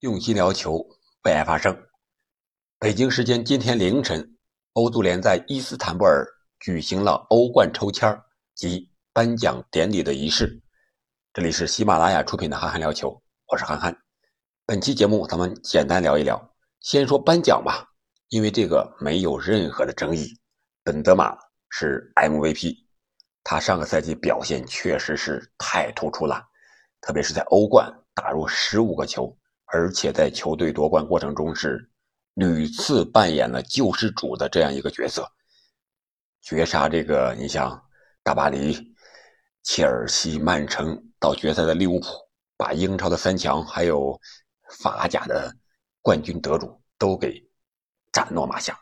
用心聊球，为爱发声。北京时间今天凌晨，欧足联在伊斯坦布尔举行了欧冠抽签及颁奖典礼的仪式。这里是喜马拉雅出品的《憨憨聊球》，我是憨憨。本期节目咱们简单聊一聊，先说颁奖吧，因为这个没有任何的争议，本泽马是 MVP，他上个赛季表现确实是太突出了，特别是在欧冠打入十五个球。而且在球队夺冠过程中是屡次扮演了救世主的这样一个角色，绝杀这个你像大巴黎、切尔西、曼城到决赛的利物浦，把英超的三强还有法甲的冠军得主都给斩落马下。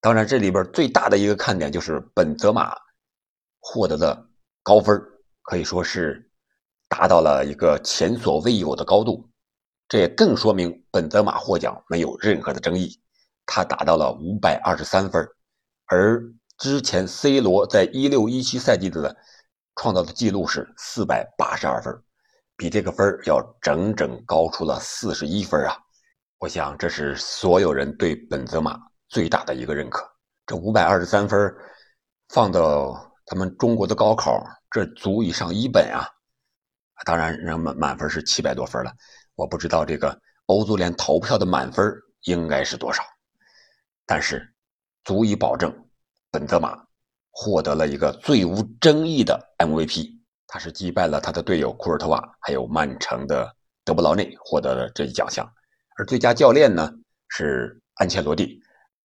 当然，这里边最大的一个看点就是本泽马获得的高分，可以说是达到了一个前所未有的高度。这也更说明本泽马获奖没有任何的争议，他达到了五百二十三分，而之前 C 罗在一六一七赛季的创造的记录是四百八十二分，比这个分要整整高出了四十一分啊！我想这是所有人对本泽马最大的一个认可。这五百二十三分放到咱们中国的高考，这足以上一本啊！当然，人满满分是七百多分了。我不知道这个欧足联投票的满分应该是多少，但是足以保证本泽马获得了一个最无争议的 MVP。他是击败了他的队友库尔特瓦，还有曼城的德布劳内，获得了这一奖项。而最佳教练呢是安切洛蒂，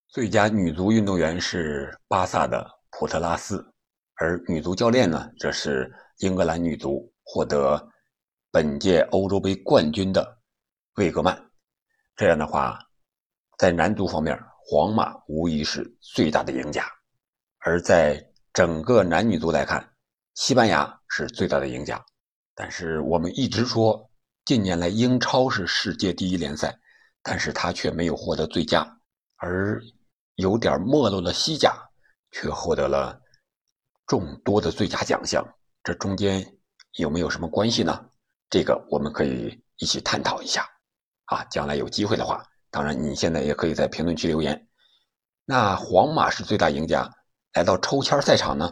最佳女足运动员是巴萨的普特拉斯，而女足教练呢这是英格兰女足获得。本届欧洲杯冠军的魏格曼，这样的话，在男足方面，皇马无疑是最大的赢家；而在整个男女足来看，西班牙是最大的赢家。但是我们一直说，近年来英超是世界第一联赛，但是他却没有获得最佳，而有点没落的西甲却获得了众多的最佳奖项。这中间有没有什么关系呢？这个我们可以一起探讨一下，啊，将来有机会的话，当然你现在也可以在评论区留言。那皇马是最大赢家，来到抽签赛场呢，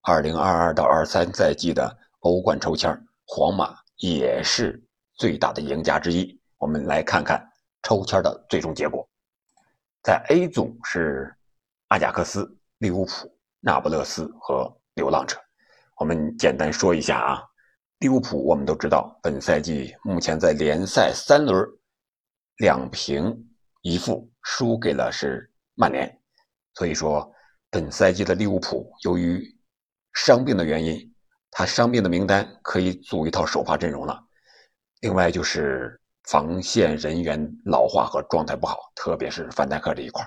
二零二二到二三赛季的欧冠抽签，皇马也是最大的赢家之一。我们来看看抽签的最终结果，在 A 组是阿贾克斯、利物浦、那不勒斯和流浪者。我们简单说一下啊。利物浦，我们都知道，本赛季目前在联赛三轮两平一负，输给了是曼联。所以说，本赛季的利物浦由于伤病的原因，他伤病的名单可以组一套首发阵容了。另外就是防线人员老化和状态不好，特别是范戴克这一块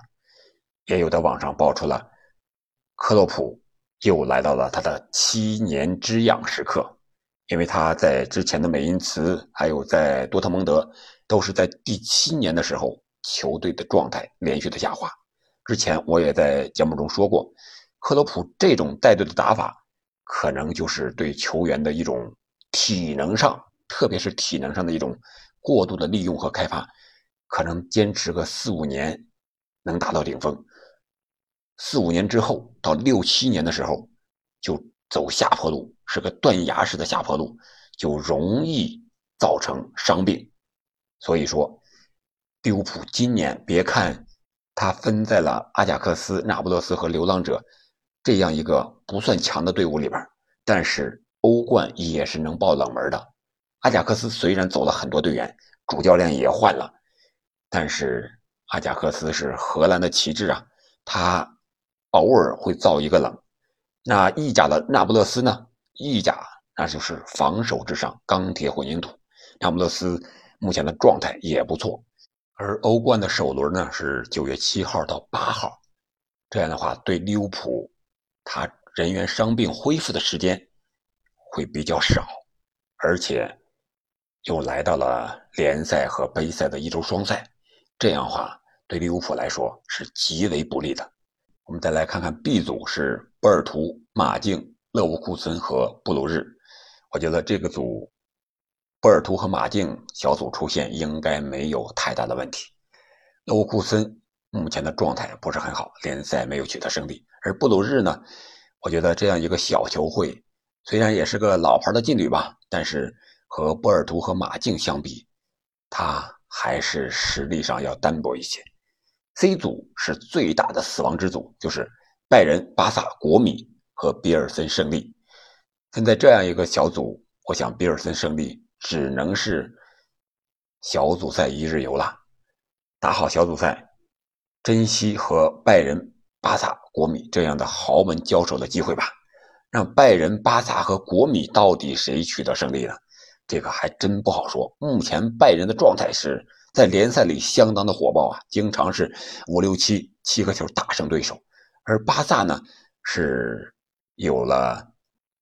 也有的网上爆出了克洛普又来到了他的七年之痒时刻。因为他在之前的美因茨，还有在多特蒙德，都是在第七年的时候，球队的状态连续的下滑。之前我也在节目中说过，克洛普这种带队的打法，可能就是对球员的一种体能上，特别是体能上的一种过度的利用和开发，可能坚持个四五年，能达到顶峰。四五年之后，到六七年的时候，就。走下坡路是个断崖式的下坡路，就容易造成伤病。所以说，利物浦今年别看他分在了阿贾克斯、那不勒斯和流浪者这样一个不算强的队伍里边，但是欧冠也是能爆冷门的。阿贾克斯虽然走了很多队员，主教练也换了，但是阿贾克斯是荷兰的旗帜啊，他偶尔会造一个冷。那意甲的那不勒斯呢？意甲那就是防守之上，钢铁混凝土。那不勒斯目前的状态也不错，而欧冠的首轮呢是九月七号到八号，这样的话对利物浦，他人员伤病恢复的时间会比较少，而且又来到了联赛和杯赛的一周双赛，这样的话对利物浦来说是极为不利的。我们再来看看 B 组是波尔图、马竞、勒沃库森和布鲁日。我觉得这个组波尔图和马竞小组出线应该没有太大的问题。勒沃库森目前的状态不是很好，联赛没有取得胜利。而布鲁日呢，我觉得这样一个小球会，虽然也是个老牌的劲旅吧，但是和波尔图和马竞相比，他还是实力上要单薄一些。C 组是最大的死亡之组，就是拜仁、巴萨、国米和比尔森胜利。分在这样一个小组。我想，比尔森胜利只能是小组赛一日游了。打好小组赛，珍惜和拜仁、巴萨、国米这样的豪门交手的机会吧。让拜仁、巴萨和国米到底谁取得胜利呢？这个还真不好说。目前拜仁的状态是在联赛里相当的火爆啊，经常是五六七七个球大胜对手。而巴萨呢，是有了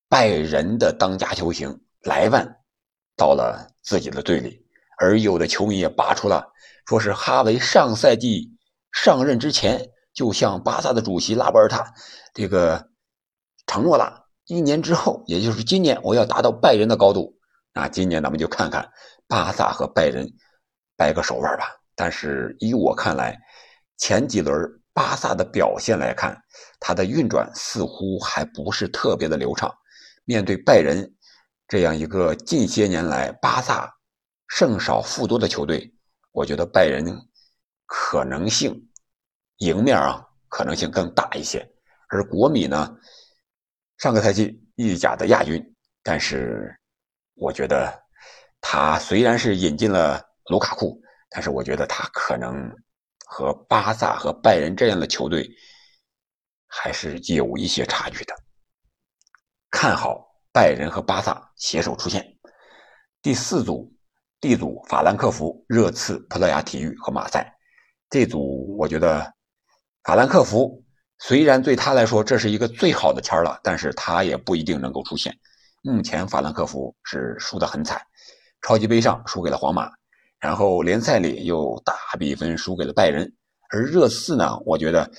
拜仁的当家球星。莱万到了自己的队里，而有的球迷也扒出了，说是哈维上赛季上任之前就向巴萨的主席拉波尔塔这个承诺了，一年之后，也就是今年，我要达到拜仁的高度。那今年咱们就看看巴萨和拜仁掰个手腕吧。但是依我看来，前几轮巴萨的表现来看，他的运转似乎还不是特别的流畅，面对拜仁。这样一个近些年来巴萨胜少负多的球队，我觉得拜仁可能性赢面啊可能性更大一些。而国米呢，上个赛季意甲的亚军，但是我觉得他虽然是引进了卢卡库，但是我觉得他可能和巴萨和拜仁这样的球队还是有一些差距的。看好。拜仁和巴萨携手出线。第四组，D 组，法兰克福、热刺、葡萄牙体育和马赛。这组我觉得，法兰克福虽然对他来说这是一个最好的签了，但是他也不一定能够出线。目前法兰克福是输得很惨，超级杯上输给了皇马，然后联赛里又大比分输给了拜仁。而热刺呢，我觉得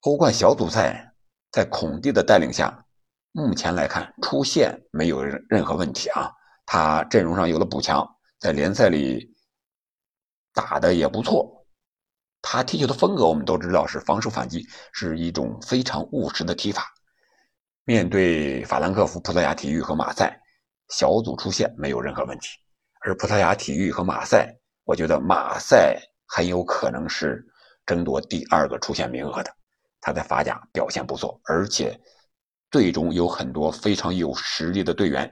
欧冠小组赛在孔蒂的带领下。目前来看，出线没有任何问题啊。他阵容上有了补强，在联赛里打的也不错。他踢球的风格我们都知道是防守反击，是一种非常务实的踢法。面对法兰克福、葡萄牙体育和马赛，小组出线没有任何问题。而葡萄牙体育和马赛，我觉得马赛很有可能是争夺第二个出线名额的。他在法甲表现不错，而且。队中有很多非常有实力的队员，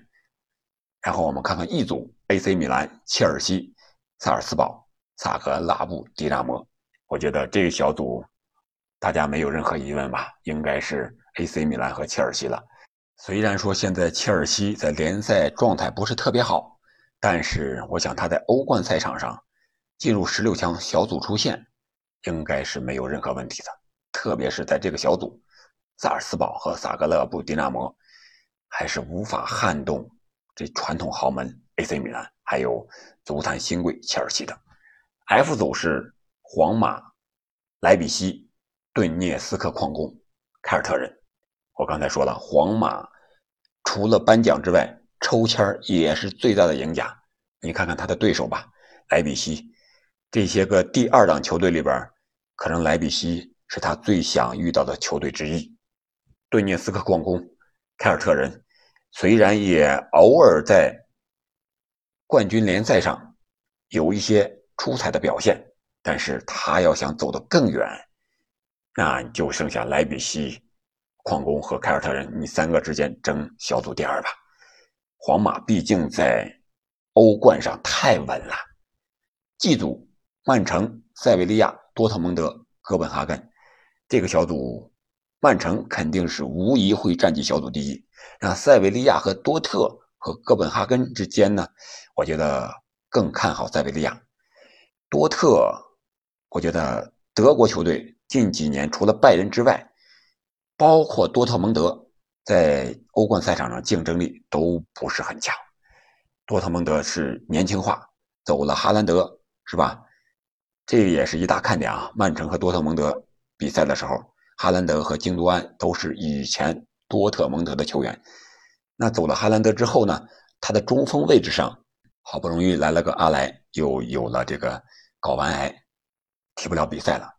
然后我们看看 E 组：AC 米兰、切尔西、萨尔斯堡、萨格拉布迪纳摩。我觉得这个小组大家没有任何疑问吧？应该是 AC 米兰和切尔西了。虽然说现在切尔西在联赛状态不是特别好，但是我想他在欧冠赛场上进入十六强小组出线，应该是没有任何问题的。特别是在这个小组。萨尔斯堡和萨格勒布迪纳摩还是无法撼动这传统豪门 AC 米兰，还有足坛新贵切尔西的。F 组是皇马、莱比锡、顿涅斯克矿工、凯尔特人。我刚才说了，皇马除了颁奖之外，抽签也是最大的赢家。你看看他的对手吧，莱比锡这些个第二档球队里边，可能莱比锡是他最想遇到的球队之一。顿涅斯克矿工、凯尔特人，虽然也偶尔在冠军联赛上有一些出彩的表现，但是他要想走得更远，那就剩下莱比锡矿工和凯尔特人，你三个之间争小组第二吧。皇马毕竟在欧冠上太稳了。G 组，曼城、塞维利亚、多特蒙德、哥本哈根，这个小组。曼城肯定是无疑会占据小组第一，让塞维利亚和多特和哥本哈根之间呢，我觉得更看好塞维利亚。多特，我觉得德国球队近几年除了拜仁之外，包括多特蒙德，在欧冠赛场上竞争力都不是很强。多特蒙德是年轻化，走了哈兰德，是吧？这也是一大看点啊。曼城和多特蒙德比赛的时候。哈兰德和京多安都是以前多特蒙德的球员，那走了哈兰德之后呢？他的中锋位置上好不容易来了个阿莱，又有了这个睾丸癌，踢不了比赛了。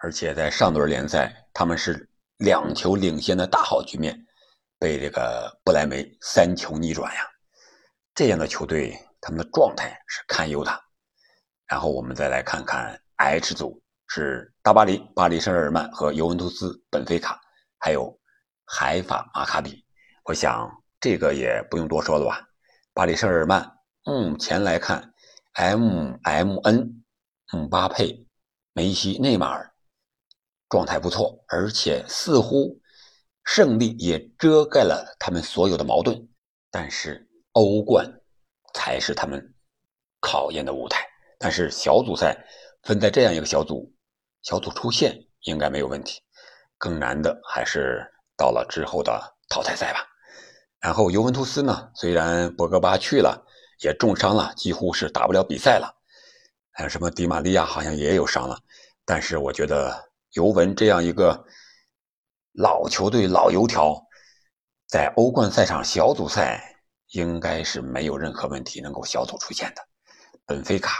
而且在上轮联赛，他们是两球领先的大好局面，被这个不莱梅三球逆转呀。这样的球队，他们的状态是堪忧的。然后我们再来看看 H 组，是大巴黎、巴黎圣日耳曼和尤文图斯、本菲卡，还有海法马卡比。我想这个也不用多说了吧。巴黎圣日耳曼目前来看，M M N、姆巴佩、梅西、内马尔。状态不错，而且似乎胜利也遮盖了他们所有的矛盾。但是欧冠才是他们考验的舞台。但是小组赛分在这样一个小组，小组出线应该没有问题。更难的还是到了之后的淘汰赛吧。然后尤文图斯呢，虽然博格巴去了，也重伤了，几乎是打不了比赛了。还有什么迪玛利亚好像也有伤了，但是我觉得。尤文这样一个老球队、老油条，在欧冠赛场小组赛应该是没有任何问题能够小组出线的。本菲卡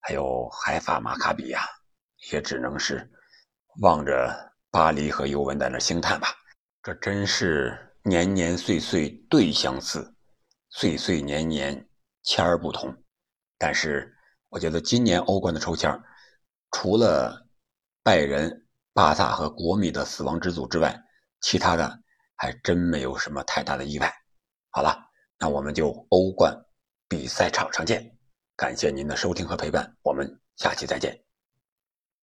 还有海法马卡比呀，也只能是望着巴黎和尤文在那兴叹吧。这真是年年岁岁对相似，岁岁年年签儿不同。但是我觉得今年欧冠的抽签除了拜仁、巴萨和国米的死亡之组之外，其他的还真没有什么太大的意外。好了，那我们就欧冠比赛场上见。感谢您的收听和陪伴，我们下期再见。